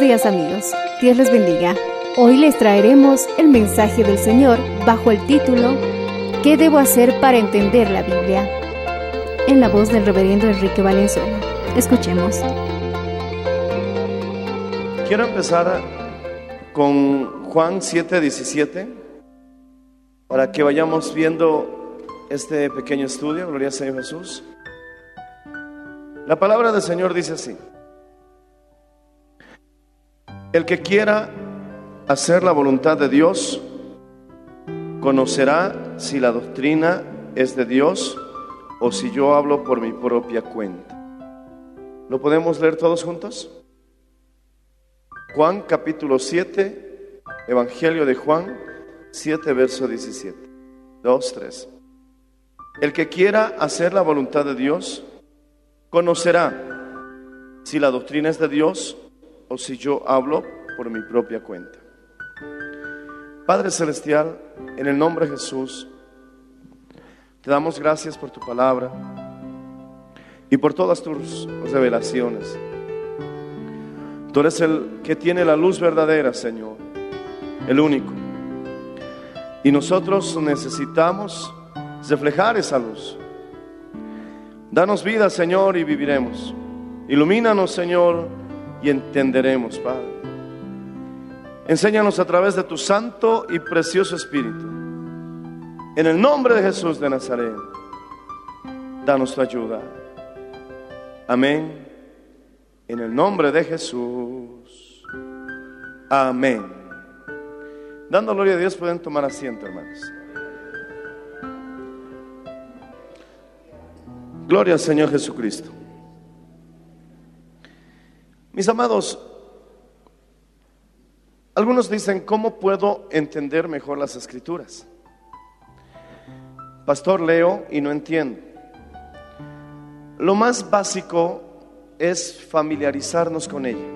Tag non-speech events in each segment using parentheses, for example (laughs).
Días amigos, Dios les bendiga. Hoy les traeremos el mensaje del Señor bajo el título ¿Qué debo hacer para entender la Biblia? En la voz del reverendo Enrique Valenzuela. Escuchemos. Quiero empezar con Juan 7:17 para que vayamos viendo este pequeño estudio. Gloria al Señor Jesús. La palabra del Señor dice así. El que quiera hacer la voluntad de Dios, conocerá si la doctrina es de Dios o si yo hablo por mi propia cuenta. ¿Lo podemos leer todos juntos? Juan capítulo 7, Evangelio de Juan 7, verso 17. 2, 3. El que quiera hacer la voluntad de Dios, conocerá si la doctrina es de Dios o si yo hablo por mi propia cuenta. Padre Celestial, en el nombre de Jesús, te damos gracias por tu palabra y por todas tus revelaciones. Tú eres el que tiene la luz verdadera, Señor, el único. Y nosotros necesitamos reflejar esa luz. Danos vida, Señor, y viviremos. Ilumínanos, Señor, y entenderemos, Padre. Enséñanos a través de tu santo y precioso Espíritu. En el nombre de Jesús de Nazaret, danos tu ayuda. Amén. En el nombre de Jesús. Amén. Dando gloria a Dios pueden tomar asiento, hermanos. Gloria al Señor Jesucristo. Mis amados, algunos dicen, ¿cómo puedo entender mejor las escrituras? Pastor, leo y no entiendo. Lo más básico es familiarizarnos con ella.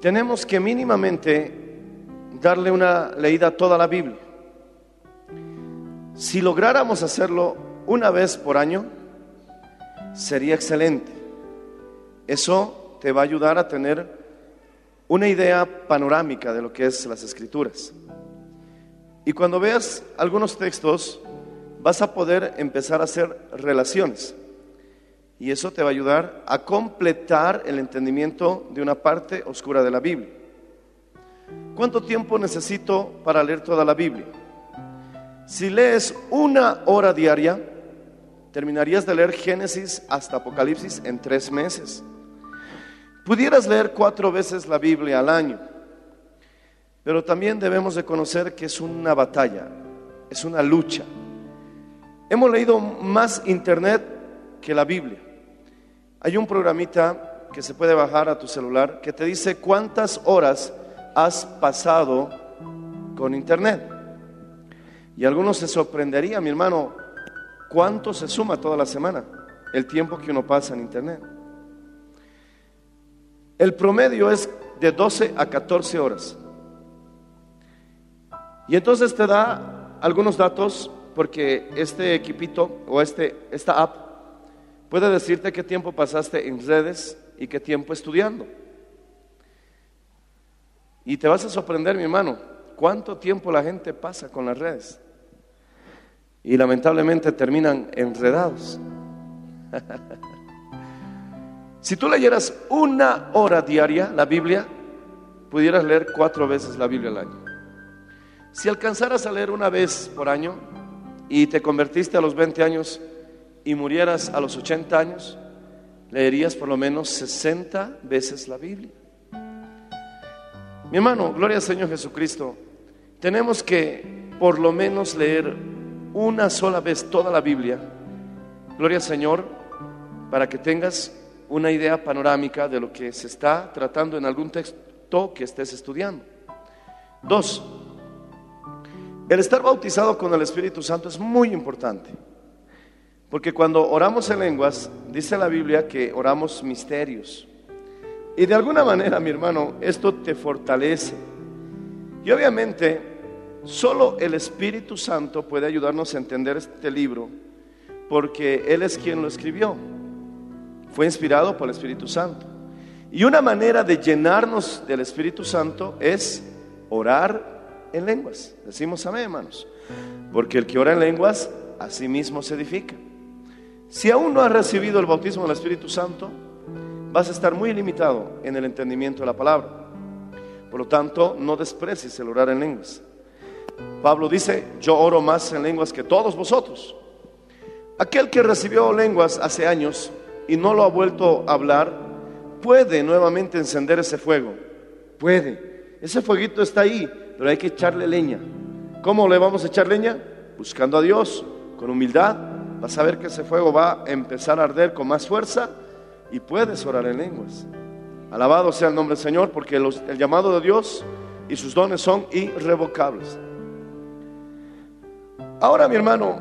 Tenemos que mínimamente darle una leída a toda la Biblia. Si lográramos hacerlo una vez por año, sería excelente. Eso te va a ayudar a tener una idea panorámica de lo que es las escrituras. Y cuando veas algunos textos, vas a poder empezar a hacer relaciones. Y eso te va a ayudar a completar el entendimiento de una parte oscura de la Biblia. ¿Cuánto tiempo necesito para leer toda la Biblia? Si lees una hora diaria, terminarías de leer Génesis hasta Apocalipsis en tres meses. Pudieras leer cuatro veces la Biblia al año, pero también debemos de conocer que es una batalla, es una lucha. Hemos leído más internet que la Biblia. Hay un programita que se puede bajar a tu celular que te dice cuántas horas has pasado con internet. Y algunos se sorprendería, mi hermano, cuánto se suma toda la semana el tiempo que uno pasa en internet. El promedio es de 12 a 14 horas. Y entonces te da algunos datos porque este equipito o este, esta app puede decirte qué tiempo pasaste en redes y qué tiempo estudiando. Y te vas a sorprender, mi hermano, cuánto tiempo la gente pasa con las redes. Y lamentablemente terminan enredados. (laughs) si tú leyeras una hora diaria la Biblia, pudieras leer cuatro veces la Biblia al año. Si alcanzaras a leer una vez por año y te convertiste a los 20 años y murieras a los 80 años, leerías por lo menos 60 veces la Biblia. Mi hermano, gloria al Señor Jesucristo, tenemos que por lo menos leer una sola vez toda la Biblia. Gloria al Señor, para que tengas una idea panorámica de lo que se está tratando en algún texto que estés estudiando. Dos, el estar bautizado con el Espíritu Santo es muy importante. Porque cuando oramos en lenguas, dice la Biblia que oramos misterios. Y de alguna manera, mi hermano, esto te fortalece. Y obviamente, solo el Espíritu Santo puede ayudarnos a entender este libro, porque Él es quien lo escribió. Fue inspirado por el Espíritu Santo. Y una manera de llenarnos del Espíritu Santo es orar en lenguas. Decimos amén, hermanos. Porque el que ora en lenguas, a sí mismo se edifica. Si aún no has recibido el bautismo del Espíritu Santo, vas a estar muy limitado en el entendimiento de la palabra. Por lo tanto, no desprecies el orar en lenguas. Pablo dice, yo oro más en lenguas que todos vosotros. Aquel que recibió lenguas hace años y no lo ha vuelto a hablar, puede nuevamente encender ese fuego. Puede. Ese fueguito está ahí, pero hay que echarle leña. ¿Cómo le vamos a echar leña? Buscando a Dios, con humildad. Vas a ver que ese fuego va a empezar a arder con más fuerza y puedes orar en lenguas. Alabado sea el nombre del Señor, porque el llamado de Dios y sus dones son irrevocables. Ahora, mi hermano,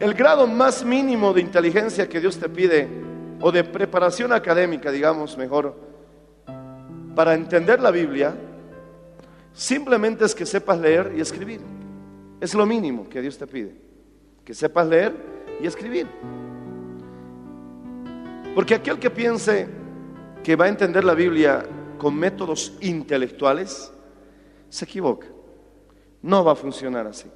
el grado más mínimo de inteligencia que Dios te pide, o de preparación académica, digamos mejor, para entender la Biblia, Simplemente es que sepas leer y escribir. Es lo mínimo que Dios te pide. Que sepas leer y escribir. Porque aquel que piense que va a entender la Biblia con métodos intelectuales, se equivoca. No va a funcionar así.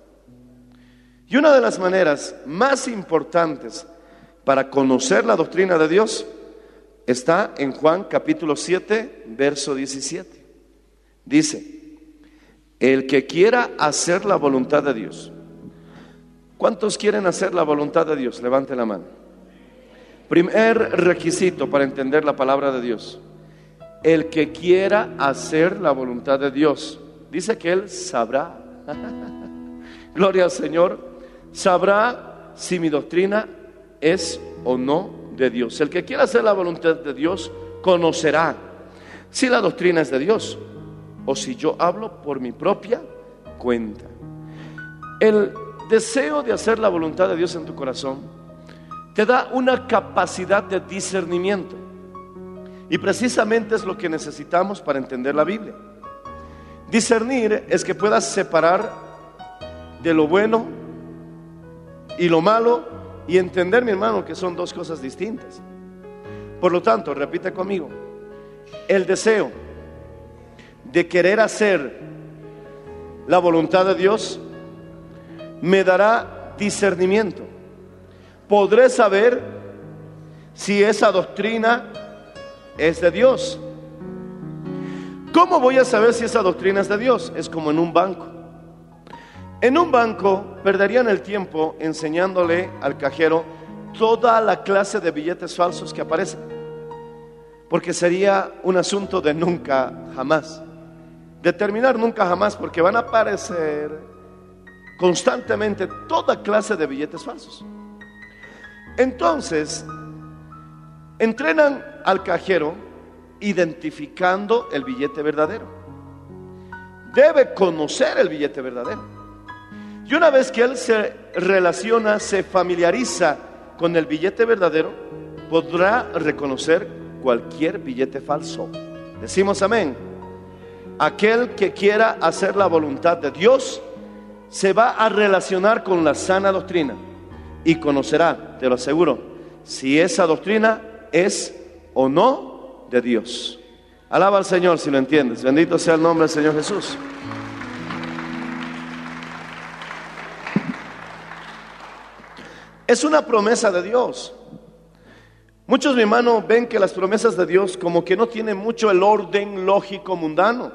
Y una de las maneras más importantes para conocer la doctrina de Dios está en Juan capítulo 7, verso 17. Dice, el que quiera hacer la voluntad de Dios. ¿Cuántos quieren hacer la voluntad de Dios? Levante la mano. Primer requisito para entender la palabra de Dios. El que quiera hacer la voluntad de Dios. Dice que Él sabrá. (laughs) Gloria al Señor. Sabrá si mi doctrina es o no de Dios. El que quiera hacer la voluntad de Dios conocerá si la doctrina es de Dios o si yo hablo por mi propia cuenta. El deseo de hacer la voluntad de Dios en tu corazón te da una capacidad de discernimiento. Y precisamente es lo que necesitamos para entender la Biblia. Discernir es que puedas separar de lo bueno y lo malo y entender, mi hermano, que son dos cosas distintas. Por lo tanto, repite conmigo, el deseo de querer hacer la voluntad de Dios, me dará discernimiento. Podré saber si esa doctrina es de Dios. ¿Cómo voy a saber si esa doctrina es de Dios? Es como en un banco. En un banco perderían el tiempo enseñándole al cajero toda la clase de billetes falsos que aparecen, porque sería un asunto de nunca jamás determinar nunca jamás, porque van a aparecer constantemente toda clase de billetes falsos. Entonces, entrenan al cajero identificando el billete verdadero. Debe conocer el billete verdadero. Y una vez que él se relaciona, se familiariza con el billete verdadero, podrá reconocer cualquier billete falso. Decimos amén. aquel que quiera hacer la voluntad de Dios se va a relacionar con la sana doctrina y conocerá, te lo aseguro, si esa doctrina es o no de Dios. Alaba al Señor si lo entiendes. Bendito sea el nombre del Señor Jesús. Es una promesa de Dios. Muchos, mi hermano, ven que las promesas de Dios como que no tienen mucho el orden lógico mundano.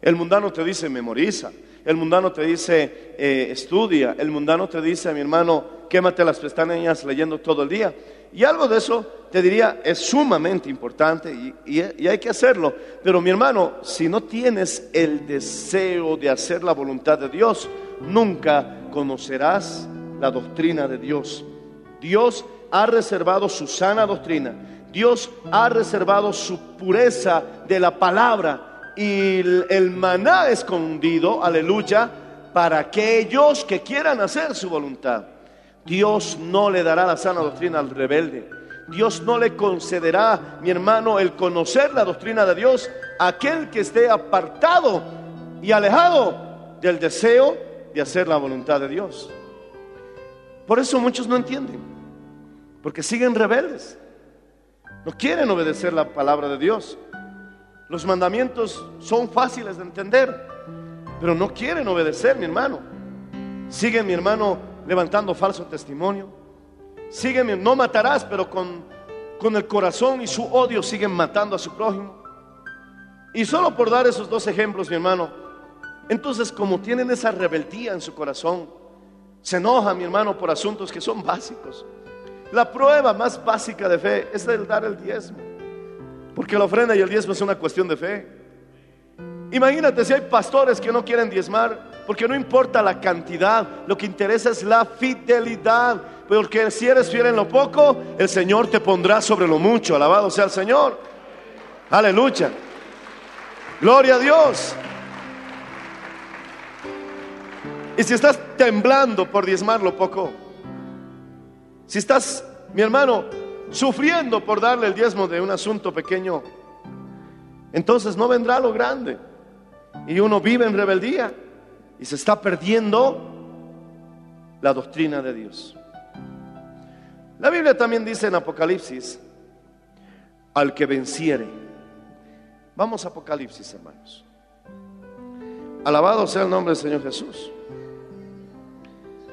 El mundano te dice memoriza, el mundano te dice eh, estudia, el mundano te dice, mi hermano, quémate las pestañas leyendo todo el día. Y algo de eso te diría es sumamente importante y, y- y hay que hacerlo. Pero mi hermano, si no tienes el deseo de hacer la voluntad de Dios, nunca conocerás la doctrina de Dios. Dios ha reservado su sana doctrina. Dios ha reservado su pureza de la palabra y el, maná escondido, aleluya, para aquellos que quieran hacer su voluntad. Dios no le dará la sana doctrina al rebelde. Dios no le concederá, mi hermano, el conocer la doctrina de Dios a aquel que esté apartado y alejado del deseo de hacer la voluntad de Dios. Por eso muchos no entienden, porque siguen rebeldes. No quieren obedecer la palabra de Dios. Los mandamientos son fáciles de entender, pero no quieren obedecer, mi hermano. Siguen, mi hermano, levantando falso testimonio. Siguen, no matarás, pero con, con el corazón y su odio siguen matando a su prójimo. Y solo por dar esos dos ejemplos, mi hermano, entonces como tienen esa rebeldía en su corazón, se enoja, mi hermano, por asuntos que son básicos. La prueba más básica de fe es el dar el diezmo. Porque la ofrenda y el diezmo es una cuestión de fe. Imagínate si hay pastores que no quieren diezmar, porque no importa la cantidad, lo que interesa es la fidelidad. Porque si eres fiel en lo poco, el Señor te pondrá sobre lo mucho. Alabado sea el Señor. Aleluya. Gloria a Dios. Y si estás temblando por diezmar lo poco, si estás, mi hermano, sufriendo por darle el diezmo de un asunto pequeño, entonces no vendrá lo grande. Y uno vive en rebeldía y se está perdiendo la doctrina de Dios. La Biblia también dice en Apocalipsis, al que venciere. Vamos a Apocalipsis, hermanos. Alabado sea el nombre del Señor Jesús.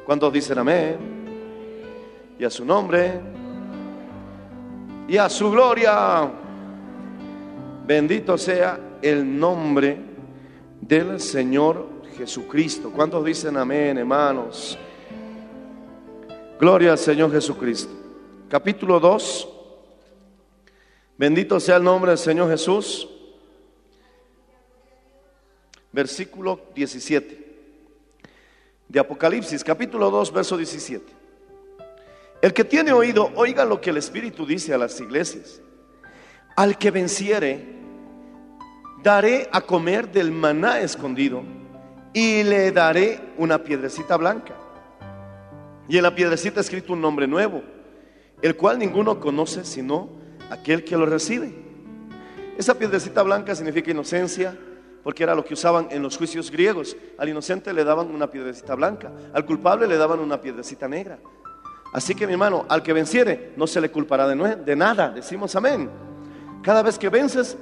Cuando dicen amén, y a su nombre, y a su gloria, bendito sea el nombre del Señor Jesucristo. ¿Cuántos dicen amén, hermanos? Gloria al Señor Jesucristo. Capítulo 2. Bendito sea el nombre del Señor Jesús. Versículo 17 de Apocalipsis, capítulo 2, verso 17. El que tiene oído, oiga lo que el Espíritu dice a las iglesias. Al que venciere, daré a comer del maná escondido y le daré una piedrecita blanca. Y en la piedrecita escrito un nombre nuevo, el cual ninguno conoce sino aquel que lo recibe. Esa piedrecita blanca significa inocencia, porque era lo que usaban en los juicios griegos. Al inocente le daban una piedrecita blanca, al culpable le daban una piedrecita negra. Así que mi hermano, al que venciere, no se le culpará de, de nada. Decimos amén. Cada vez que vences,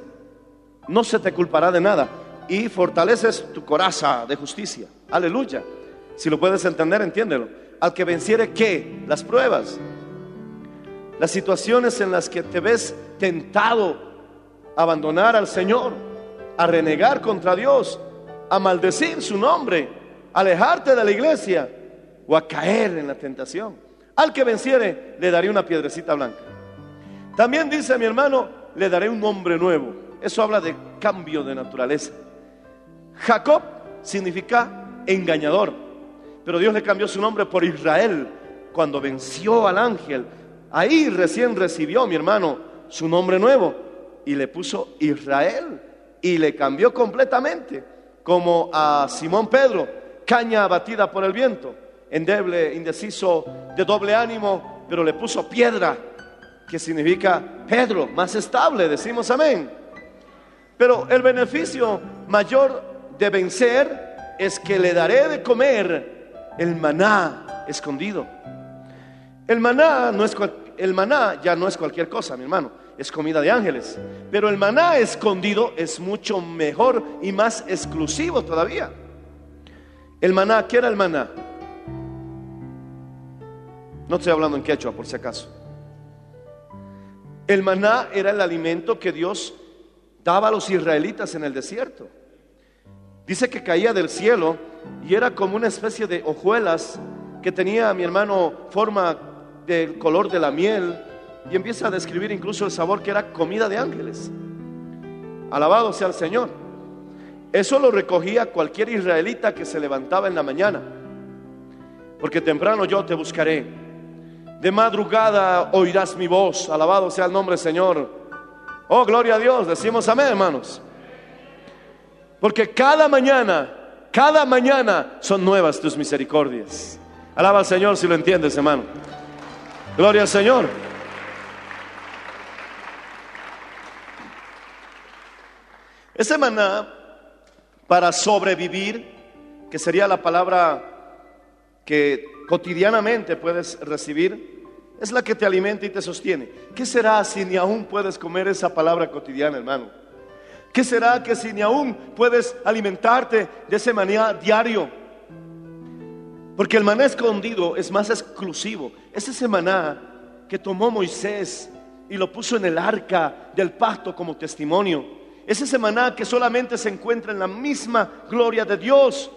no se te culpará de nada. Y fortaleces tu coraza de justicia. Aleluya. Si lo puedes entender, entiéndelo. Al que venciere, ¿qué? Las pruebas. Las situaciones en las que te ves tentado a abandonar al Señor, a renegar contra Dios, a maldecir su nombre, a alejarte de la iglesia o a caer en la tentación. Al que venciere, le daré una piedrecita blanca. También dice mi hermano, le daré un nombre nuevo. Eso habla de cambio de naturaleza. Jacob significa engañador, pero Dios le cambió su nombre por Israel cuando venció al ángel. Ahí recién recibió mi hermano su nombre nuevo y le puso Israel y le cambió completamente, como a Simón Pedro, caña abatida por el viento, endeble, indeciso, de doble ánimo, pero le puso piedra, que significa Pedro, más estable, decimos amén. Pero el beneficio mayor de vencer es que le daré de comer el maná escondido. El maná no es el maná ya no es cualquier cosa, mi hermano, es comida de ángeles, pero el maná escondido es mucho mejor y más exclusivo todavía. El maná, ¿qué era el maná? No estoy hablando en quechua por si acaso. El maná era el alimento que Dios daba a los israelitas en el desierto. Dice que caía del cielo y era como una especie de hojuelas que tenía, mi hermano, forma del color de la miel y empieza a describir incluso el sabor que era comida de ángeles. Alabado sea el Señor. Eso lo recogía cualquier israelita que se levantaba en la mañana. Porque temprano yo te buscaré. De madrugada oirás mi voz. Alabado sea el nombre del Señor. Oh, gloria a Dios. Decimos amén, hermanos. Porque cada mañana, cada mañana son nuevas tus misericordias. Alaba al Señor si lo entiendes, hermano. Gloria al Señor. Ese maná para sobrevivir, que sería la palabra que cotidianamente puedes recibir, es la que te alimenta y te sostiene. ¿Qué será si ni aún puedes comer esa palabra cotidiana, hermano? ¿Qué será que si ni aún puedes alimentarte de ese maná diario? Porque el maná escondido es más exclusivo. Es ese maná que tomó Moisés y lo puso en el arca del pacto como testimonio. Es ese maná que solamente se encuentra en la misma gloria de Dios.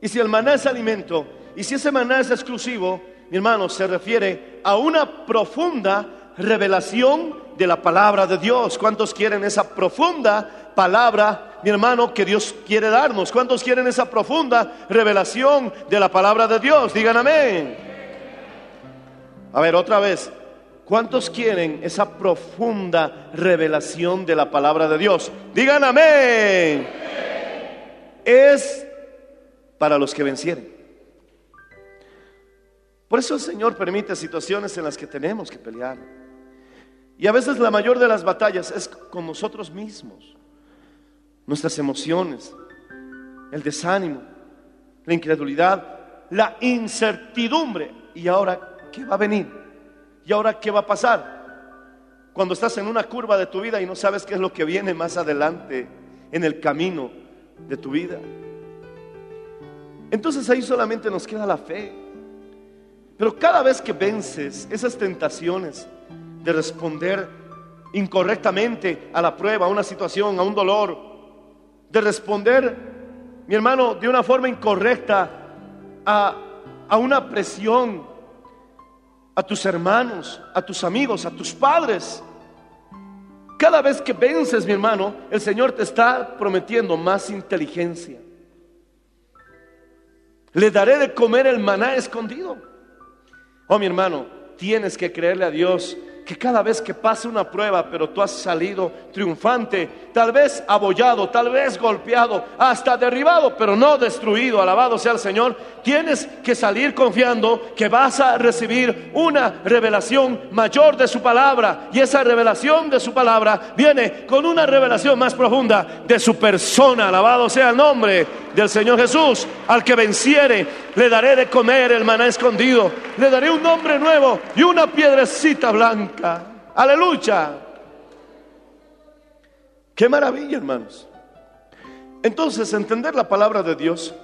Y si el maná es alimento, y si ese maná es exclusivo, mi hermano, se refiere a una profunda revelación de la palabra de Dios. ¿Cuántos quieren esa profunda palabra, mi hermano, que Dios quiere darnos? ¿Cuántos quieren esa profunda revelación de la palabra de Dios? Digan amén. A ver, otra vez. ¿Cuántos quieren esa profunda revelación de la palabra de Dios? Digan amén. Es para los que vencieren. Por eso el Señor permite situaciones en las que tenemos que pelear. Y a veces la mayor de las batallas es con nosotros mismos. Nuestras emociones, el desánimo, la incredulidad, la incertidumbre. ¿Y ahora qué va a venir? ¿Y ahora qué va a pasar? Cuando estás en una curva de tu vida y no sabes qué es lo que viene más adelante en el camino de tu vida. Entonces ahí solamente nos queda la fe. Pero cada vez que vences esas tentaciones de responder incorrectamente a la prueba, a una situación, a un dolor, de responder, mi hermano, de una forma incorrecta a, a una presión, a tus hermanos, a tus amigos, a tus padres. Cada vez que vences, mi hermano, el Señor te está prometiendo más inteligencia. Le daré de comer el maná escondido. Oh, mi hermano, tienes que creerle a Dios que cada vez que pase una prueba, pero tú has salido triunfante, tal vez abollado, tal vez golpeado, hasta derribado, pero no destruido, alabado sea el Señor, tienes que salir confiando que vas a recibir una revelación mayor de su palabra. Y esa revelación de su palabra viene con una revelación más profunda de su persona, alabado sea el nombre del Señor Jesús. Al que venciere, le daré de comer el maná escondido, le daré un nombre nuevo y una piedrecita blanca. Aleluya. Qué maravilla, hermanos. Entonces, entender la palabra de Dios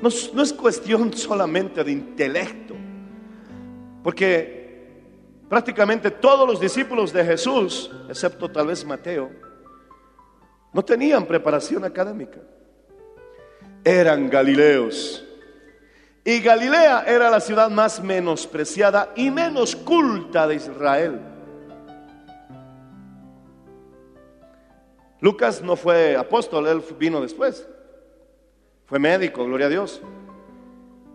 no, no es cuestión solamente de intelecto, porque prácticamente todos los discípulos de Jesús, excepto tal vez Mateo, no tenían preparación académica. Eran galileos. Y Galilea era la ciudad más menospreciada y menos culta de Israel. Lucas no fue apóstol, él vino después. Fue médico, gloria a Dios.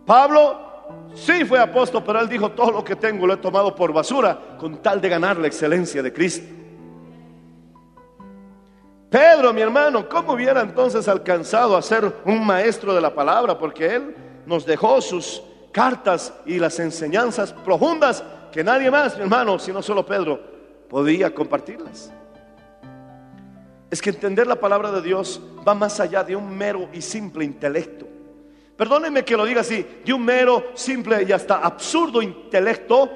Pablo sí fue apóstol, pero él dijo, todo lo que tengo lo he tomado por basura con tal de ganar la excelencia de Cristo. Pedro, mi hermano, ¿cómo hubiera entonces alcanzado a ser un maestro de la palabra? Porque él nos dejó sus cartas y las enseñanzas profundas que nadie más, mi hermano, sino solo Pedro, podía compartirlas. es que entender la palabra de Dios va más allá de un mero y simple intelecto. Perdónenme que lo diga así, de un mero, simple y hasta absurdo intelecto.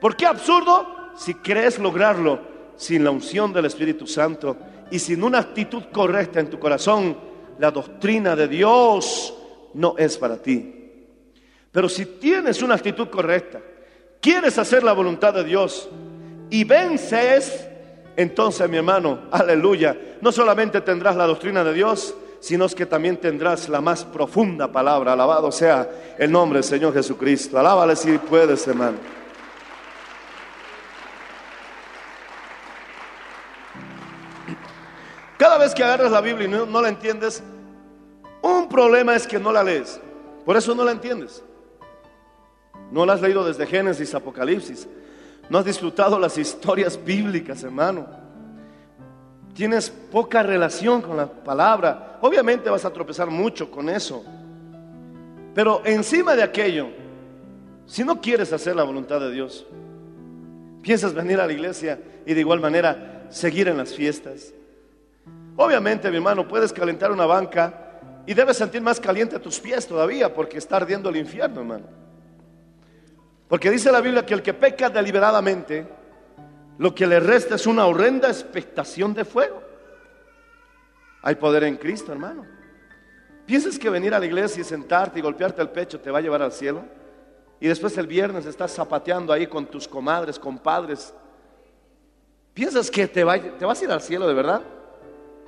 ¿Por qué absurdo? Si crees lograrlo sin la unción del Espíritu Santo y sin una actitud correcta en tu corazón, la doctrina de Dios no es para ti. Pero si tienes una actitud correcta, quieres hacer la voluntad de Dios y vences, entonces mi hermano, aleluya, no solamente tendrás la doctrina de Dios, sino que también tendrás la más profunda palabra. Alabado sea el nombre del Señor Jesucristo. Alábale si puedes, hermano. Cada vez que agarras la Biblia y no, la entiendes, un problema es que no la lees. Por eso no la entiendes. No la has leído desde Génesis, Apocalipsis. No has disfrutado las historias bíblicas, hermano. Tienes poca relación con la palabra. Obviamente vas a tropezar mucho con eso. Pero encima de aquello, si no quieres hacer la voluntad de Dios, piensas venir a la iglesia y de igual manera seguir en las fiestas. Obviamente, mi hermano, puedes calentar una banca y debes sentir más caliente tus pies todavía porque está ardiendo el infierno, hermano. Porque dice la Biblia que el que peca deliberadamente, lo que le resta es una horrenda expectación de fuego. Hay poder en Cristo, hermano. ¿Piensas que venir a la iglesia y sentarte y golpearte el pecho te va a llevar al cielo? Y después el viernes estás zapateando ahí con tus comadres, compadres. ¿Piensas que te, va- te vas a ir al cielo de verdad?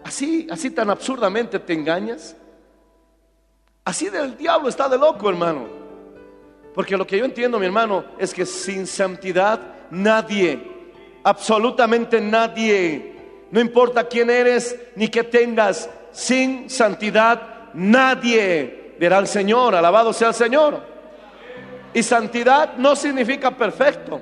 Así, así tan absurdamente te engañas. Así del diablo está de loco, hermano. Porque lo que yo entiendo, mi hermano, es que sin santidad nadie, absolutamente nadie, no importa quién eres ni qué tengas, sin santidad nadie verá al Señor, alabado sea el Señor. Y santidad no significa perfecto.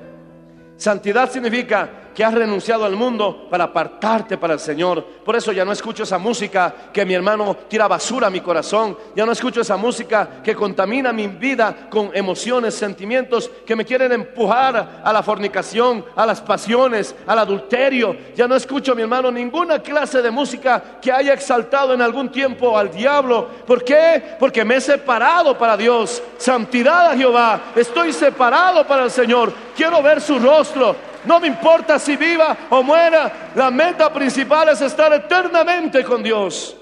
Santidad significa que has renunciado al mundo para apartarte para el Señor. Por eso ya no escucho esa música que mi hermano tira basura a mi corazón. Ya no escucho esa música que contamina mi vida con emociones, sentimientos que me quieren empujar a la fornicación, a las pasiones, al adulterio. Ya no escucho, mi hermano, ninguna clase de música que haya exaltado en algún tiempo al diablo. ¿Por qué? Porque me he separado para Dios. Santidad a Jehová. Estoy separado para el Señor. Quiero ver su rostro. No me importa si viva o muera. La meta principal es estar eternamente con Dios.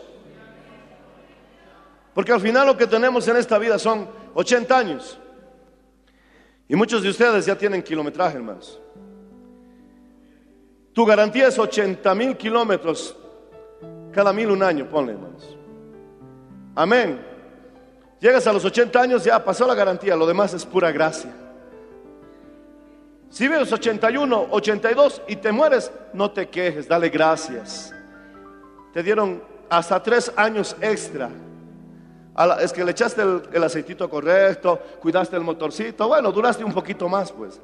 Porque al final lo que tenemos en esta vida son 80 años. Y muchos de ustedes ya tienen kilometraje, hermanos. Tu garantía es 80 mil kilómetros cada mil un año, ponle, hermanos. Amén. Llegas a los 80 años, ya pasó la garantía, lo demás es pura gracia. Si vives 81, 82 y te mueres, no te quejes, dale gracias. Te dieron hasta tres años extra. Es que le echaste el, el aceitito correcto, cuidaste el motorcito, bueno, duraste un poquito más, pues.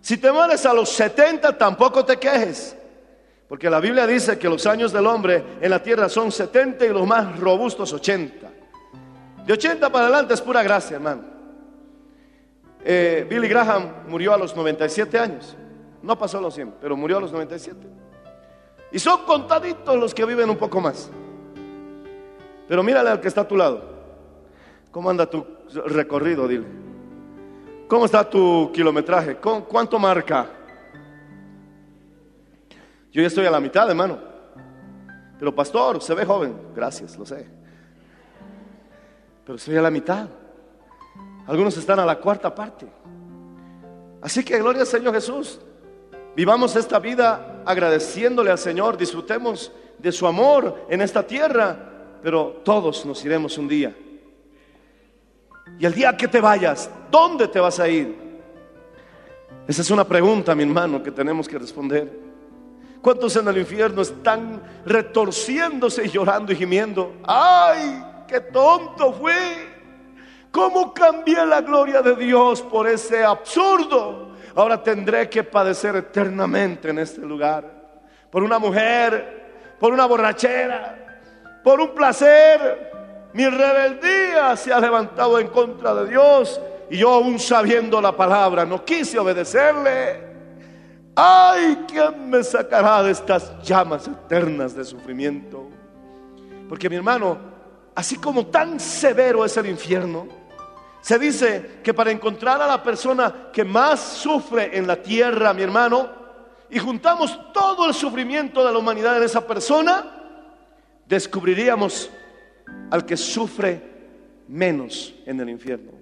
Si te mueres a los 70, tampoco te quejes. Porque la Biblia dice que los años del hombre en la tierra son 70 y los más robustos 80. De 80 para adelante es pura gracia, hermano. Eh, Billy Graham murió a los 97 años. No pasó los 100, pero murió a los 97. Y son contaditos los que viven un poco más. Pero mírale al que está a tu lado. ¿Cómo anda tu recorrido? Dile. ¿Cómo está tu kilometraje? ¿Cu- ¿Cuánto marca? Yo ya estoy a la mitad, hermano. Pero pastor, se ve joven. Gracias, lo sé. Pero estoy a la mitad. Algunos están a la cuarta parte. Así que gloria al Señor Jesús. Vivamos esta vida agradeciéndole al Señor, disfrutemos de su amor en esta tierra, pero todos nos iremos un día. Y el día que te vayas, ¿dónde te vas a ir? Esa es una pregunta, mi hermano, que tenemos que responder. ¿Cuántos en el infierno están retorciéndose y llorando y gimiendo? ¡Ay, qué tonto fui! ¿Cómo cambié la gloria de Dios por ese absurdo? Ahora tendré que padecer eternamente en este lugar. Por una mujer, por una borrachera, por un placer. Mi rebeldía se ha levantado en contra de Dios y yo aún sabiendo la palabra no quise obedecerle. Ay, ¿quién me sacará de estas llamas eternas de sufrimiento? Porque mi hermano, así como tan severo es el infierno, se dice que para encontrar a la persona que más sufre en la tierra, mi hermano, y juntamos todo el sufrimiento de la humanidad en esa persona, descubriríamos al que sufre menos en el infierno.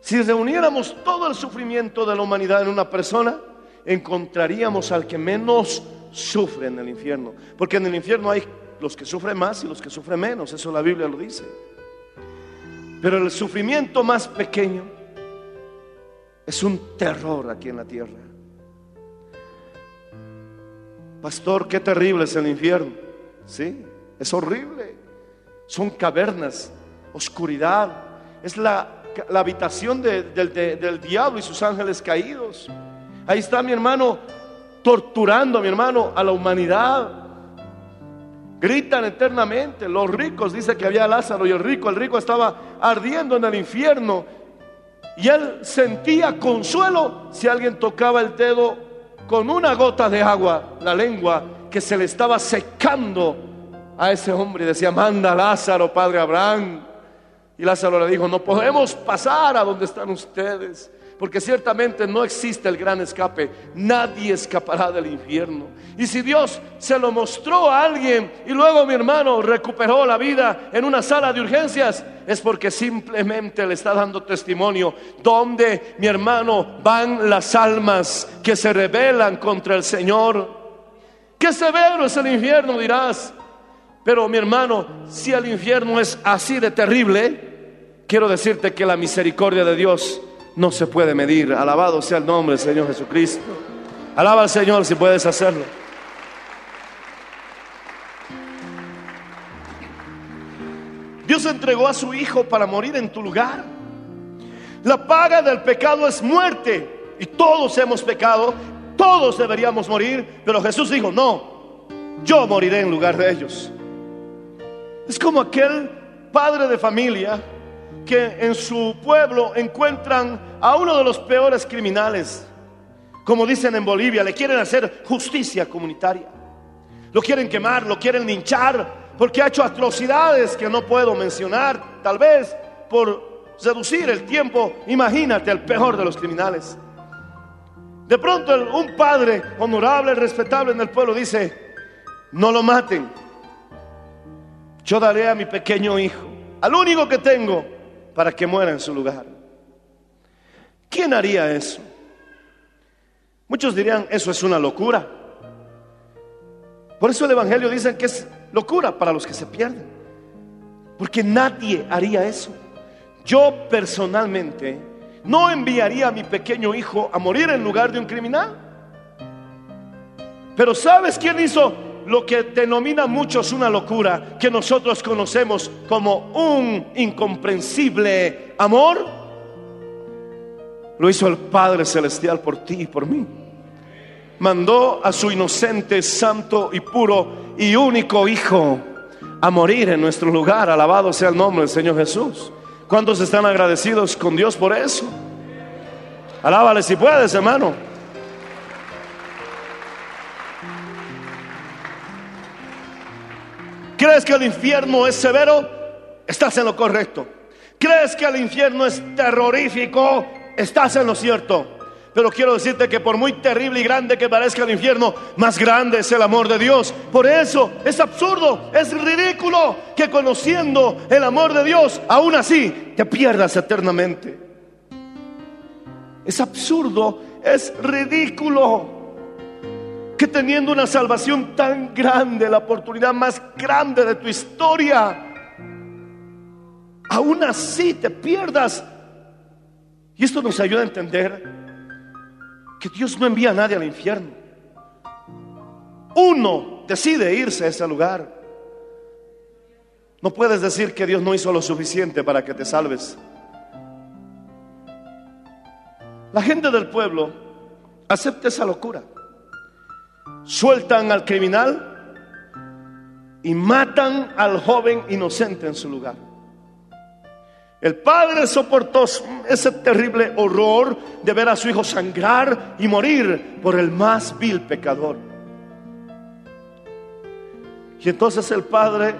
Si reuniéramos todo el sufrimiento de la humanidad en una persona, encontraríamos al que menos sufre en el infierno. Porque en el infierno hay los que sufren más y los que sufren menos, eso la Biblia lo dice. Pero el sufrimiento más pequeño es un terror aquí en la tierra. Pastor, qué terrible es el infierno. Sí, es horrible. Son cavernas, oscuridad. Es la, la habitación de- del- de- del diablo y sus ángeles caídos. Ahí está mi hermano torturando, mi hermano, a la humanidad. Gritan eternamente. Los ricos, dice que había Lázaro y el rico, el rico estaba ardiendo en el infierno. Y él sentía consuelo si alguien tocaba el dedo con una gota de agua, la lengua, que se le estaba secando a ese hombre. Decía, manda Lázaro, padre Abraham. Y Lázaro le dijo, no podemos pasar a donde están ustedes, porque ciertamente no existe el gran escape. Nadie escapará del infierno. Y si Dios se lo mostró a alguien y luego mi hermano recuperó la vida en una sala de urgencias, es porque simplemente le está dando testimonio donde mi hermano van las almas que se rebelan contra el Señor. Qué severo es el infierno, dirás. Pero mi hermano, si el infierno es así de terrible, quiero decirte que la misericordia de Dios no se puede medir. Alabado sea el nombre del Señor Jesucristo. Alaba al Señor si puedes hacerlo. Dios entregó a su Hijo para morir en tu lugar. La paga del pecado es muerte. Y todos hemos pecado, todos deberíamos morir. Pero Jesús dijo, no, yo moriré en lugar de ellos. Es como aquel padre de familia que en su pueblo encuentran a uno de los peores criminales. Como dicen en Bolivia, le quieren hacer justicia comunitaria. Lo quieren quemar, lo quieren linchar, porque ha hecho atrocidades que no puedo mencionar, tal vez por reducir el tiempo. Imagínate el peor de los criminales. De pronto un padre honorable, respetable en el pueblo dice, no lo maten. Yo daré a mi pequeño hijo, al único que tengo, para que muera en su lugar. ¿Quién haría eso? Muchos dirían, eso es una locura. Por eso el Evangelio dice que es locura para los que se pierden. Porque nadie haría eso. Yo personalmente no enviaría a mi pequeño hijo a morir en lugar de un criminal. Pero ¿sabes quién hizo lo que denomina muchos una locura, que nosotros conocemos como un incomprensible amor? Lo hizo el Padre Celestial por ti y por mí. Mandó a su inocente, santo y puro y único Hijo a morir en nuestro lugar. Alabado sea el nombre del Señor Jesús. ¿Cuántos están agradecidos con Dios por eso? Alábale si puedes, hermano. ¿Crees que el infierno es severo? Estás en lo correcto. ¿Crees que el infierno es terrorífico? Estás en lo cierto. Pero quiero decirte que por muy terrible y grande que parezca el infierno, más grande es el amor de Dios. Por eso es absurdo, es ridículo que conociendo el amor de Dios, aún así te pierdas eternamente. Es absurdo, es ridículo que teniendo una salvación tan grande, la oportunidad más grande de tu historia, aún así te pierdas. Y esto nos ayuda a entender que Dios no envía a nadie al infierno. Uno decide irse a ese lugar. No puedes decir que Dios no hizo lo suficiente para que te salves. La gente del pueblo acepta esa locura. Sueltan al criminal y matan al joven inocente en su lugar. El padre soportó ese terrible horror de ver a su hijo sangrar y morir por el más vil pecador. Y entonces el padre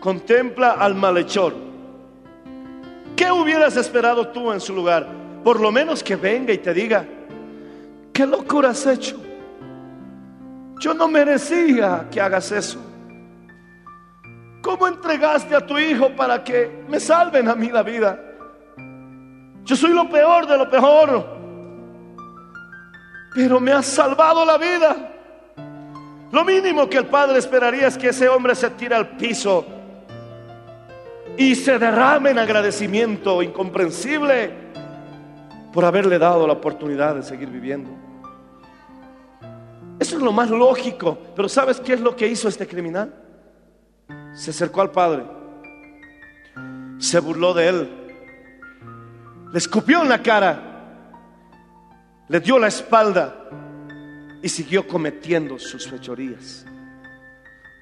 contempla al malhechor. ¿Qué hubieras esperado tú en su lugar? Por lo menos que venga y te diga, ¿qué locura has hecho? Yo no merecía que hagas eso. ¿Cómo entregaste a tu hijo para que me salven a mí la vida? Yo soy lo peor de lo peor. Pero me has salvado la vida. Lo mínimo que el padre esperaría es que ese hombre se tire al piso y se derrame en agradecimiento incomprensible por haberle dado la oportunidad de seguir viviendo. Eso es lo más lógico, pero ¿sabes qué es lo que hizo este criminal? Se acercó al padre, se burló de él, le escupió en la cara, le dio la espalda. Y siguió cometiendo sus fechorías.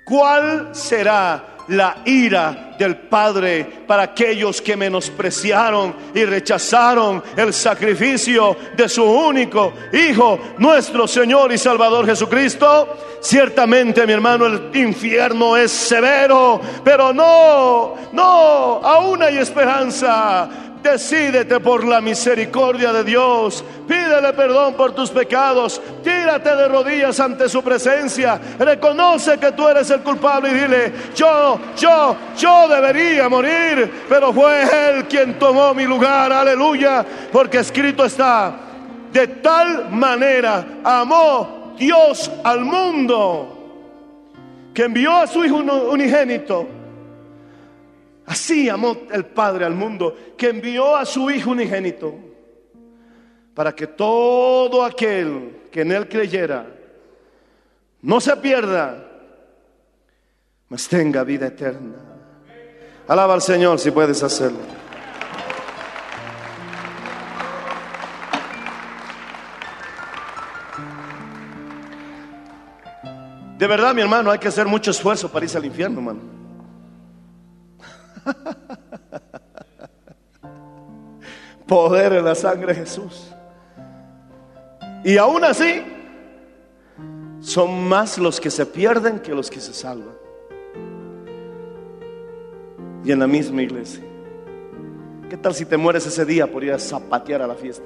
¿Cuál será la ira del Padre para aquellos que menospreciaron y rechazaron el sacrificio de su único Hijo, nuestro Señor y Salvador Jesucristo. Ciertamente, mi hermano, el infierno es severo, pero no, no, aún hay esperanza. Decídete por la misericordia de Dios. Pídele perdón por tus pecados. Tírate de rodillas ante su presencia. Reconoce que tú eres el culpable y dile, yo, yo, yo debería morir, pero fue Él quien tomó mi lugar. Aleluya. Porque escrito está, de tal manera amó Dios al mundo que envió a su Hijo unigénito Así amó el Padre al mundo, que envió a su Hijo unigénito, para que todo aquel que en Él creyera no se pierda, mas tenga vida eterna. Alaba al Señor si puedes hacerlo. De verdad, mi hermano, hay que hacer mucho esfuerzo para irse al infierno, hermano. (laughs) Poder en la sangre de Jesús. Y aún así, son más los que se pierden que los que se salvan. Y en la misma iglesia. ¿Qué tal si te mueres ese día por ir a zapatear a la fiesta?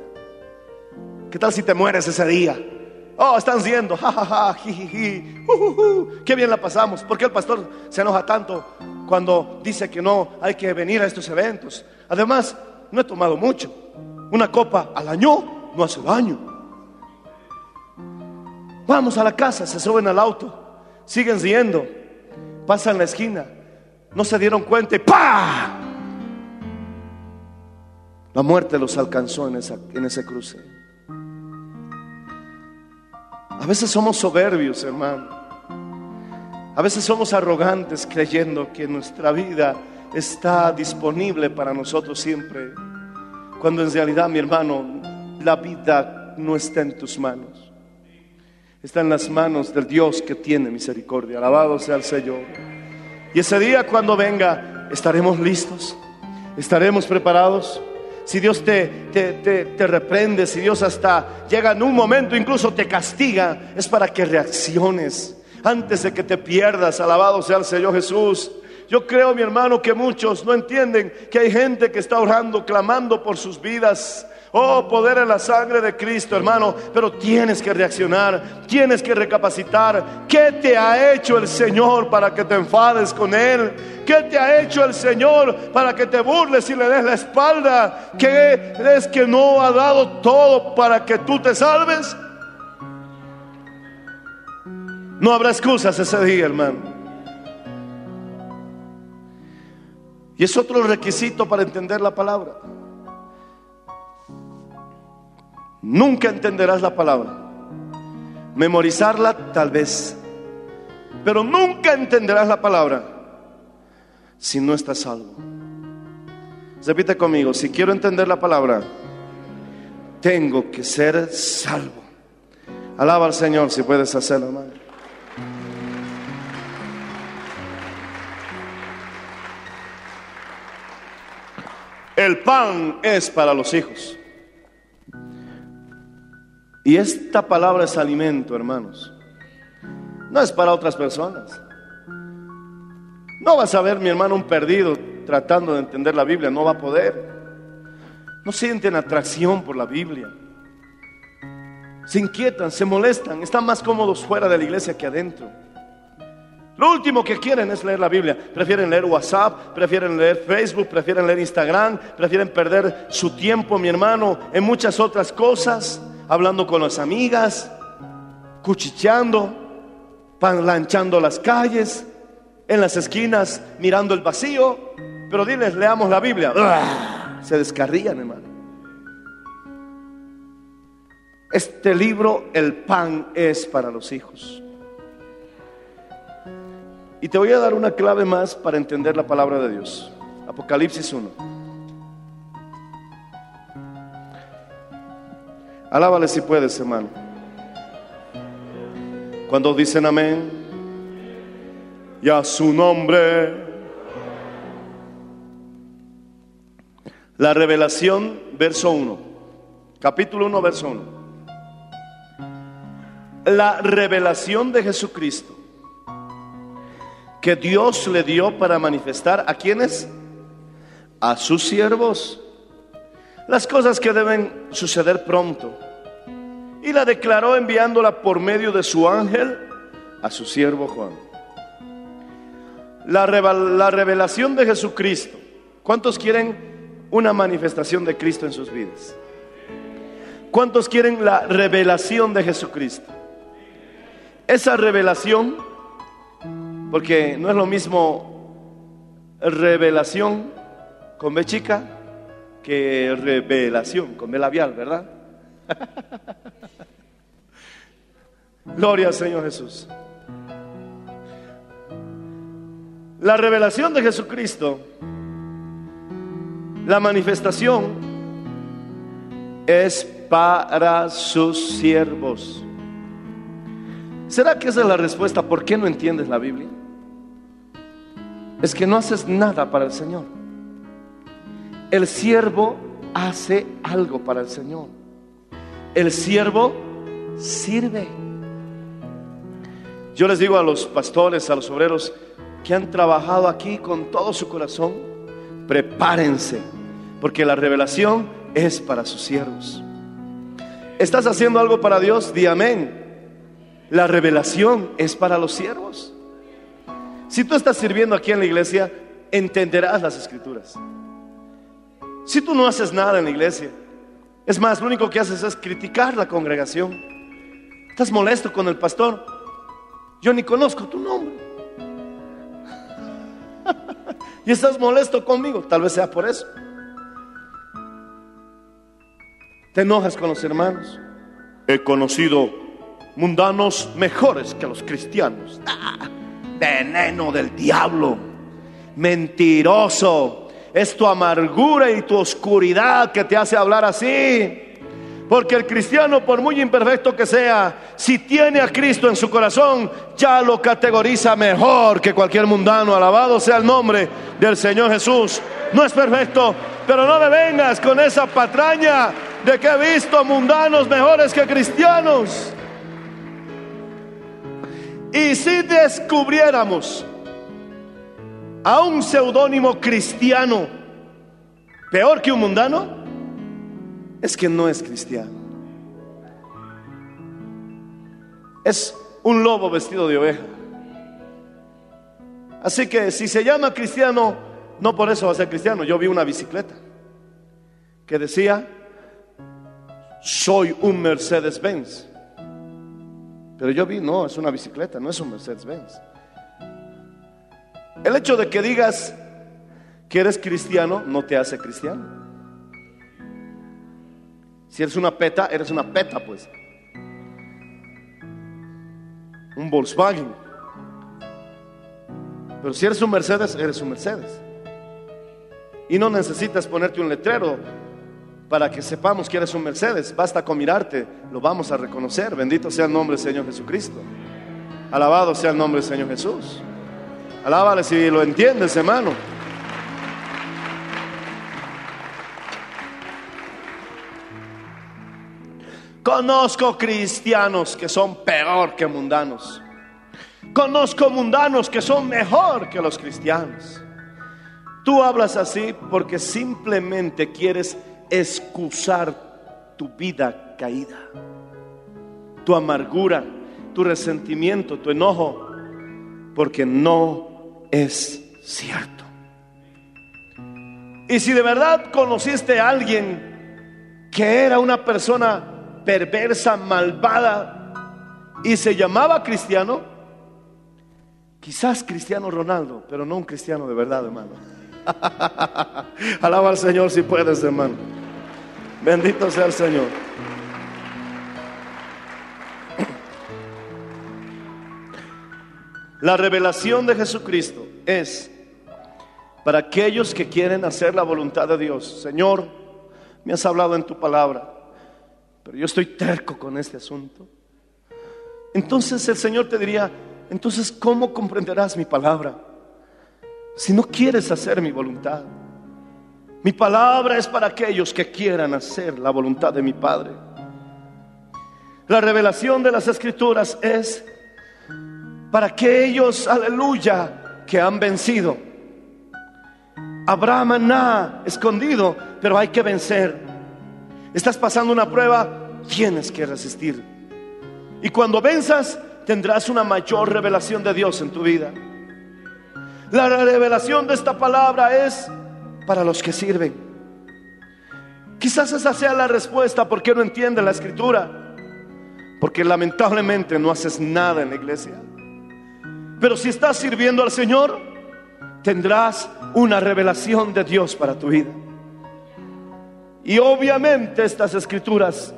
¿Qué tal si te mueres ese día? Oh, están yendo, jajaja, jijiji, qué bien la pasamos. ¿Por qué el pastor se enoja tanto cuando dice que no hay que venir a estos eventos? Además, no he tomado mucho. Una copa al año no hace daño. Vamos a la casa, se suben al auto, siguen yendo, pasan la esquina, no se dieron cuenta y ¡pa! La muerte los alcanzó en, esa, en ese cruce. A veces somos soberbios, hermano. A veces somos arrogantes creyendo que nuestra vida está disponible para nosotros siempre. Cuando en realidad, mi hermano, la vida no está en tus manos. Está en las manos del Dios que tiene misericordia. Alabado sea el Señor. Y ese día cuando venga, estaremos listos. Estaremos preparados si Dios te, te, reprende, si Dios hasta llega en un momento, incluso te castiga, es para que reacciones antes de que te pierdas. Alabado sea el Señor Jesús. Yo creo, mi hermano, que muchos no entienden que hay gente que está orando, clamando por sus vidas. Oh, poder en la sangre de Cristo, hermano. Pero tienes que reaccionar, tienes que recapacitar. ¿Qué te ha hecho el Señor para que te enfades con Él? ¿Qué te ha hecho el Señor para que te burles y le des la espalda? ¿Qué es que no ha dado todo para que tú te salves? No habrá excusas ese día, hermano. Y es otro requisito para entender la palabra. Nunca entenderás la palabra. Memorizarla tal vez. Pero nunca entenderás la palabra si no estás salvo. Repite conmigo, si quiero entender la palabra, tengo que ser salvo. Alaba al Señor si puedes hacerlo, hermano. El pan es para los hijos. Y esta palabra es alimento, hermanos. No es para otras personas. No vas a ver, mi hermano, un perdido tratando de entender la Biblia. No va a poder. No sienten atracción por la Biblia. Se inquietan, se molestan, están más cómodos fuera de la iglesia que adentro. Lo último que quieren es leer la Biblia. Prefieren leer WhatsApp, prefieren leer Facebook, prefieren leer Instagram, prefieren perder su tiempo, mi hermano, en muchas otras cosas, hablando con las amigas, cuchicheando, lanchando las calles, en las esquinas, mirando el vacío. Pero diles, leamos la Biblia. Se descarrían, hermano. Este libro, el pan es para los hijos. Y te voy a dar una clave más para entender la palabra de Dios. Apocalipsis 1. Alábale si puedes, hermano. Cuando dicen amén, y a su nombre. La revelación, verso 1. Capítulo 1, verso 1. La revelación de Jesucristo que Dios le dio para manifestar a quienes? A sus siervos. Las cosas que deben suceder pronto. Y la declaró enviándola por medio de su ángel a su siervo Juan. La, la revelación de Jesucristo. ¿Cuántos quieren una manifestación de Cristo en sus vidas? ¿Cuántos quieren la revelación de Jesucristo? Esa revelación porque no es lo mismo revelación con B chica que revelación con B labial, ¿verdad? (laughs) Gloria al Señor Jesús. La revelación de Jesucristo, la manifestación es para sus siervos. ¿Será que esa es la respuesta? ¿Por qué no entiendes la Biblia? Es que no haces nada para el Señor. El siervo hace algo para el Señor. El siervo sirve. Yo les digo a los pastores, a los obreros que han trabajado aquí con todo su corazón, prepárense, porque la revelación es para sus siervos. ¿Estás haciendo algo para Dios? Di amén. La revelación es para los siervos. Si tú estás sirviendo aquí en la iglesia, entenderás las escrituras. Si tú no haces nada en la iglesia, es más, lo único que haces es criticar la congregación. Estás molesto con el pastor. Yo ni conozco tu nombre. (laughs) y estás molesto conmigo. Tal vez sea por eso. Te enojas con los hermanos. He conocido mundanos mejores que los cristianos. Ah, veneno del diablo, mentiroso. Es tu amargura y tu oscuridad que te hace hablar así. Porque el cristiano, por muy imperfecto que sea, si tiene a Cristo en su corazón, ya lo categoriza mejor que cualquier mundano. Alabado sea el nombre del Señor Jesús. No es perfecto, pero no me vengas con esa patraña de que he visto mundanos mejores que cristianos. Y si descubriéramos a un seudónimo cristiano peor que un mundano, es que no es cristiano. Es un lobo vestido de oveja. Así que si se llama cristiano, no por eso va a ser cristiano. Yo vi una bicicleta que decía, soy un Mercedes-Benz. Pero yo vi, no, es una bicicleta, no es un Mercedes-Benz. El hecho de que digas que eres cristiano no te hace cristiano. Si eres una peta, eres una peta, pues. Un Volkswagen. Pero si eres un Mercedes, eres un Mercedes. Y no necesitas ponerte un letrero para que sepamos que eres un Mercedes. Basta con mirarte, lo vamos a reconocer. Bendito sea el nombre del Señor Jesucristo. Alabado sea el nombre del Señor Jesús. Alábale si lo entiendes, hermano. Conozco cristianos que son peor que mundanos. Conozco mundanos que son mejor que los cristianos. Tú hablas así porque simplemente quieres excusar tu vida caída, tu amargura, tu resentimiento, tu enojo, porque no es cierto. Y si de verdad conociste a alguien que era una persona perversa, malvada y se llamaba cristiano, quizás cristiano Ronaldo, pero no un cristiano de verdad, hermano. (laughs) Alaba al Señor si puedes, hermano. Bendito sea el Señor. La revelación de Jesucristo es para aquellos que quieren hacer la voluntad de Dios. Señor, me has hablado en tu palabra, pero yo estoy terco con este asunto. Entonces el Señor te diría, entonces, ¿cómo comprenderás mi palabra? Si no quieres hacer mi voluntad. Mi palabra es para aquellos que quieran hacer la voluntad de mi Padre. La revelación de las escrituras es para aquellos, aleluya, que han vencido. Habrá maná escondido, pero hay que vencer. Estás pasando una prueba, tienes que resistir. Y cuando venzas, tendrás una mayor revelación de Dios en tu vida. La revelación de esta palabra es para los que sirven. Quizás esa sea la respuesta porque no entiende la escritura. Porque lamentablemente no haces nada en la iglesia. Pero si estás sirviendo al Señor, tendrás una revelación de Dios para tu vida. Y obviamente estas escrituras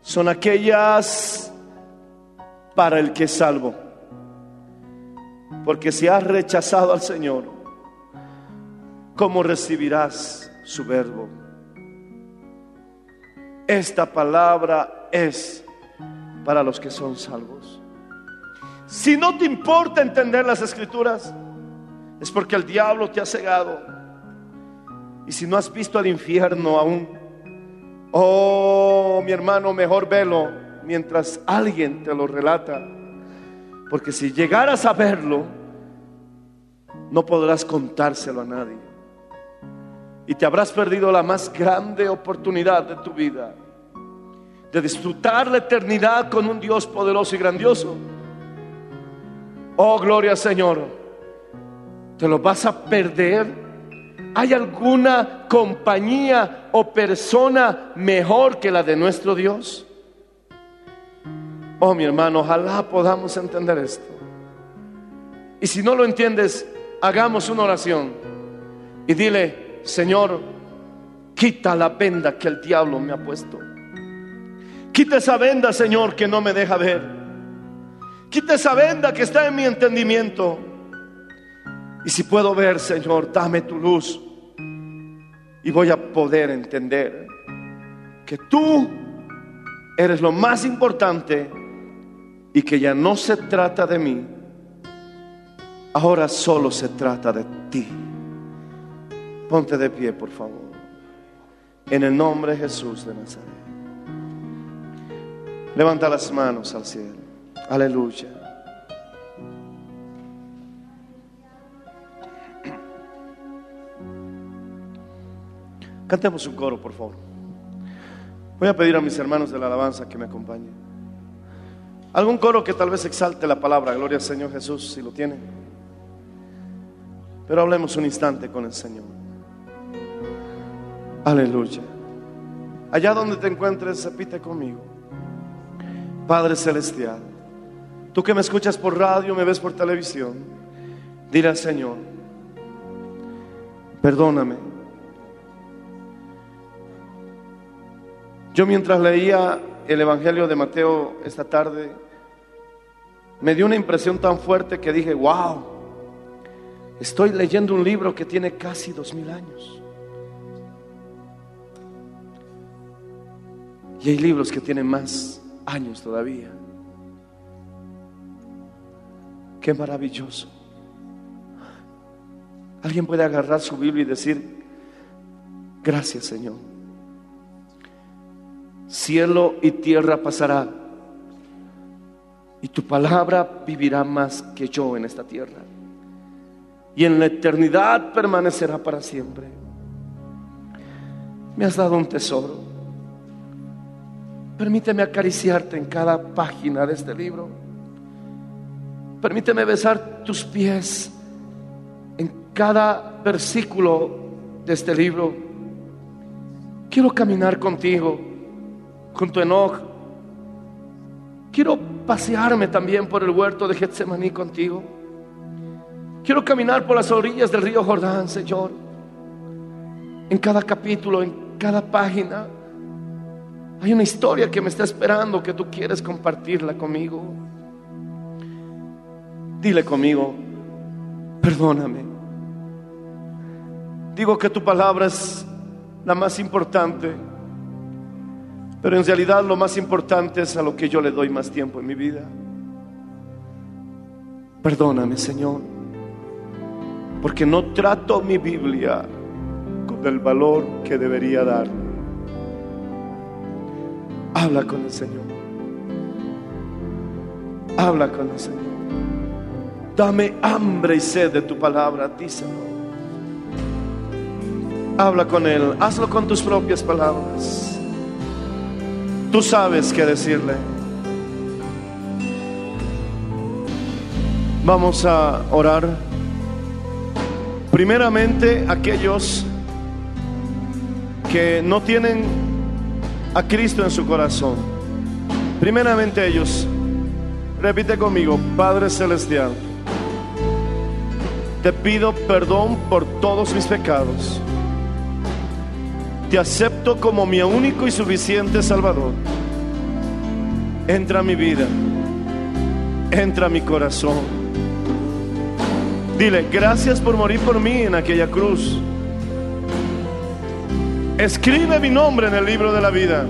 son aquellas para el que es salvo. Porque si has rechazado al Señor, ¿cómo recibirás su verbo? Esta palabra es para los que son salvos. Si no te importa entender las escrituras, es porque el diablo te ha cegado. Y si no has visto al infierno aún, oh mi hermano, mejor velo mientras alguien te lo relata. Porque si llegaras a verlo, no podrás contárselo a nadie. Y te habrás perdido la más grande oportunidad de tu vida de disfrutar la eternidad con un Dios poderoso y grandioso. Oh, gloria Señor. ¿Te lo vas a perder? ¿Hay alguna compañía o persona mejor que la de nuestro Dios? Oh, mi hermano, ojalá podamos entender esto. Y si no lo entiendes, hagamos una oración y dile, Señor, quita la venda que el diablo me ha puesto. Quita esa venda, Señor, que no me deja ver. Quita esa venda que está en mi entendimiento. Y si puedo ver, Señor, dame tu luz. Y voy a poder entender que tú eres lo más importante y que ya no se trata de mí. Ahora solo se trata de ti. Ponte de pie, por favor. En el nombre de Jesús de Nazaret. Levanta las manos al cielo. Aleluya. Cantemos un coro, por favor. Voy a pedir a mis hermanos de la alabanza que me acompañen. Algún coro que tal vez exalte la palabra, gloria al Señor Jesús, si lo tienen. Pero hablemos un instante con el Señor. Aleluya. Allá donde te encuentres, repite conmigo. Padre Celestial, tú que me escuchas por radio, me ves por televisión, dile al Señor, perdóname. Yo mientras leía el Evangelio de Mateo esta tarde, me dio una impresión tan fuerte que dije, wow, estoy leyendo un libro que tiene casi dos mil años. Y hay libros que tienen más años todavía. Qué maravilloso. Alguien puede agarrar su Biblia y decir, gracias Señor. cielo y tierra pasará, y tu palabra vivirá más que yo en esta tierra, y en la eternidad permanecerá para siempre. Me has dado un tesoro. Permíteme acariciarte en cada página de este libro. Permíteme besar tus pies en cada versículo de este libro. Quiero caminar contigo, con tu enojo. Quiero pasearme también por el huerto de Getsemaní contigo. Quiero caminar por las orillas del río Jordán, Señor. En cada capítulo, en cada página, hay una historia que me está esperando que tú quieres compartirla conmigo. Dile conmigo, perdóname. Digo que tu palabra es la más importante, pero en realidad lo más importante es a lo que yo le doy más tiempo en mi vida. Perdóname, Señor, porque no trato mi Biblia con el valor que debería darle. Habla con el Señor. Habla con el Señor. Dame hambre y sed de tu palabra, díselo. Habla con Él, hazlo con tus propias palabras. Tú sabes qué decirle. Vamos a orar. Primeramente, aquellos que no tienen a Cristo en su corazón. Primeramente ellos, repite conmigo, Padre Celestial, te pido perdón por todos mis pecados. Te acepto como mi único y suficiente Salvador. Entra a mi vida, entra a mi corazón. Dile, gracias por morir por mí en aquella cruz. Escribe mi nombre en el libro de la vida.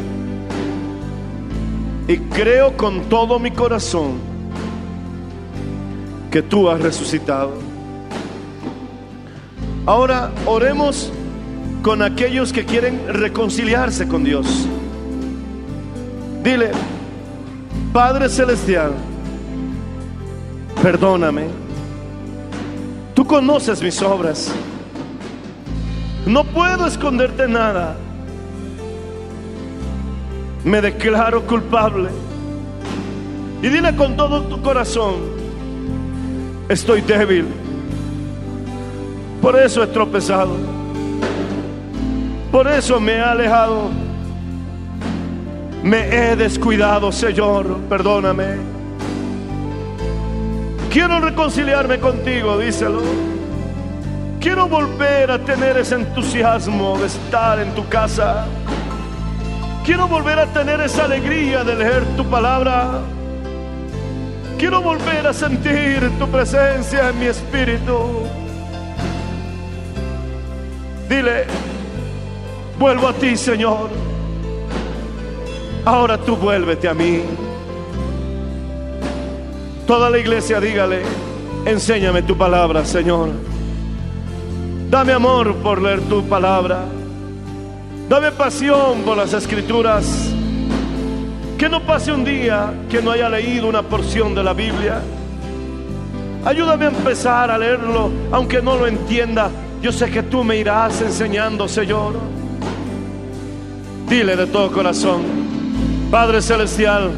Y creo con todo mi corazón que tú has resucitado. Ahora oremos con aquellos que quieren reconciliarse con Dios. Dile, Padre Celestial, perdóname. Tú conoces mis obras. No puedo esconderte nada. Me declaro culpable. Y dile con todo tu corazón, estoy débil. Por eso he tropezado. Por eso me he alejado. Me he descuidado, Señor. Perdóname. Quiero reconciliarme contigo, díselo. Quiero volver a tener ese entusiasmo de estar en tu casa. Quiero volver a tener esa alegría de leer tu palabra. Quiero volver a sentir tu presencia en mi espíritu. Dile, vuelvo a ti, Señor. Ahora tú vuélvete a mí. Toda la iglesia dígale, enséñame tu palabra, Señor. Dame amor por leer tu palabra. Dame pasión por las escrituras. Que no pase un día que no haya leído una porción de la Biblia. Ayúdame a empezar a leerlo, aunque no lo entienda. Yo sé que tú me irás enseñando, Señor. Dile de todo corazón, Padre Celestial,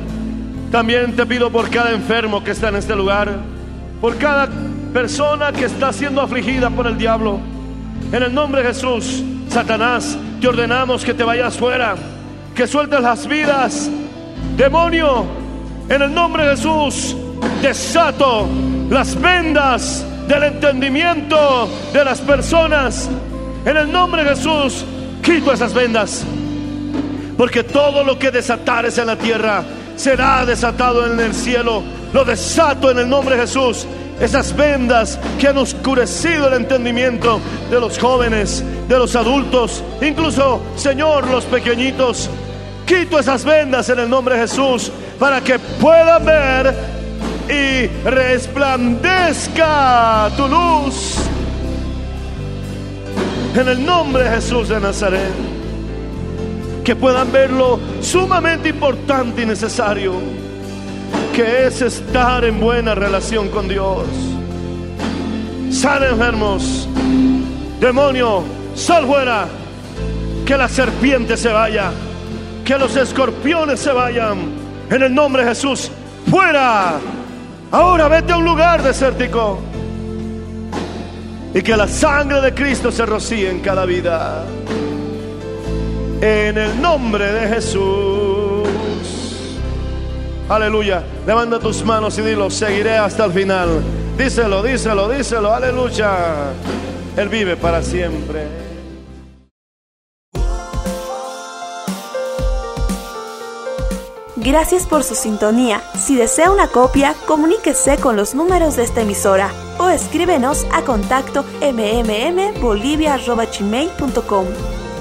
también te pido por cada enfermo que está en este lugar, por cada persona que está siendo afligida por el diablo. En el nombre de Jesús, Satanás, te ordenamos que te vayas fuera, que sueltes las vidas. Demonio, en el nombre de Jesús, desato las vendas del entendimiento de las personas. En el nombre de Jesús, quito esas vendas. Porque todo lo que desatares en la tierra será desatado en el cielo. Lo desato en el nombre de Jesús esas vendas que han oscurecido el entendimiento de los jóvenes, de los adultos, incluso, Señor, los pequeñitos. Quito esas vendas en el nombre de Jesús para que puedan ver y resplandezca tu luz. En el nombre de Jesús de Nazaret. que puedan ver lo sumamente importante y necesario que es estar en buena relación con Dios. Sal enfermos, demonio, sal fuera, que la serpiente se vaya, que los escorpiones se vayan, en el nombre de Jesús, fuera. Ahora vete a un lugar desértico y que la sangre de Cristo se rocíe en cada vida. En el nombre de Jesús. Aleluya. Levanta tus manos y dilo, seguiré hasta el final. Díselo, díselo, díselo. Aleluya. Él vive para siempre. Gracias por su sintonía. Si desea una copia, comuníquese con los números de esta emisora o escríbenos a contacto mmmbolivia.gmail.com.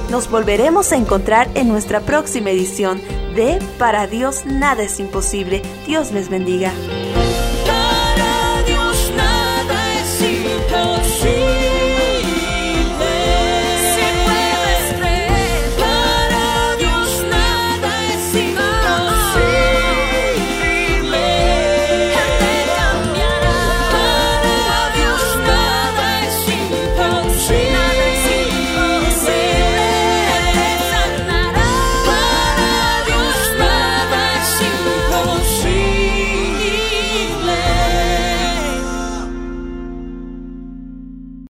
Nos volveremos a encontrar en nuestra próxima edición Para Dios nada es imposible. Dios les bendiga.